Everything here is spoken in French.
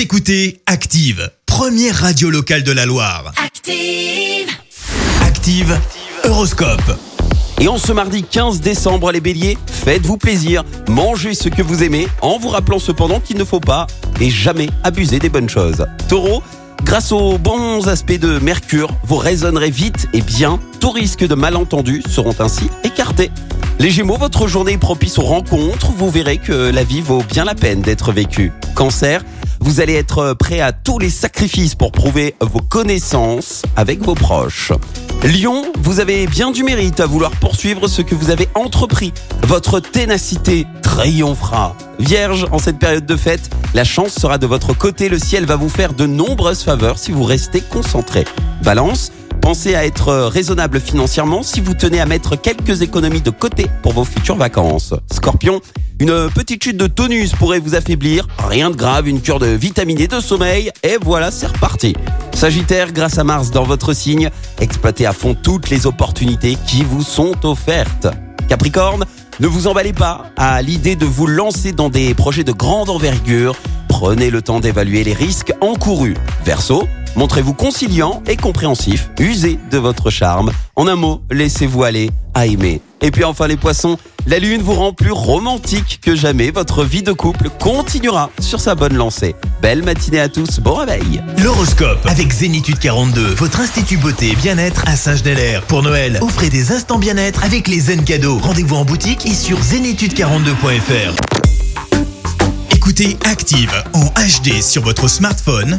Vous écoutez Active, première radio locale de la Loire. Active. Active, Horoscope. Et en ce mardi 15 décembre, les béliers, faites-vous plaisir, mangez ce que vous aimez, en vous rappelant cependant qu'il ne faut pas et jamais abuser des bonnes choses. Taureau, grâce aux bons aspects de Mercure, vous raisonnerez vite et bien, tout risque de malentendus seront ainsi écartés. Les Gémeaux, votre journée est propice aux rencontres, vous verrez que la vie vaut bien la peine d'être vécue. Cancer, vous allez être prêt à tous les sacrifices pour prouver vos connaissances avec vos proches. Lion, vous avez bien du mérite à vouloir poursuivre ce que vous avez entrepris. Votre ténacité triomphera. Vierge, en cette période de fête, la chance sera de votre côté. Le ciel va vous faire de nombreuses faveurs si vous restez concentré. Balance, pensez à être raisonnable financièrement si vous tenez à mettre quelques économies de côté pour vos futures vacances. Scorpion, une petite chute de tonus pourrait vous affaiblir. Rien de grave, une cure de vitamine et de sommeil. Et voilà, c'est reparti. Sagittaire, grâce à Mars dans votre signe, exploitez à fond toutes les opportunités qui vous sont offertes. Capricorne, ne vous emballez pas à l'idée de vous lancer dans des projets de grande envergure. Prenez le temps d'évaluer les risques encourus. Verseau, montrez-vous conciliant et compréhensif. Usez de votre charme. En un mot, laissez-vous aller à aimer. Et puis enfin les poissons, la lune vous rend plus romantique que jamais. Votre vie de couple continuera sur sa bonne lancée. Belle matinée à tous, bon réveil. L'horoscope avec Zénitude 42, votre institut beauté et bien-être à Saint-Genélaire. Pour Noël, offrez des instants bien-être avec les zen cadeaux. Rendez-vous en boutique et sur zénitude42.fr. Écoutez Active en HD sur votre smartphone,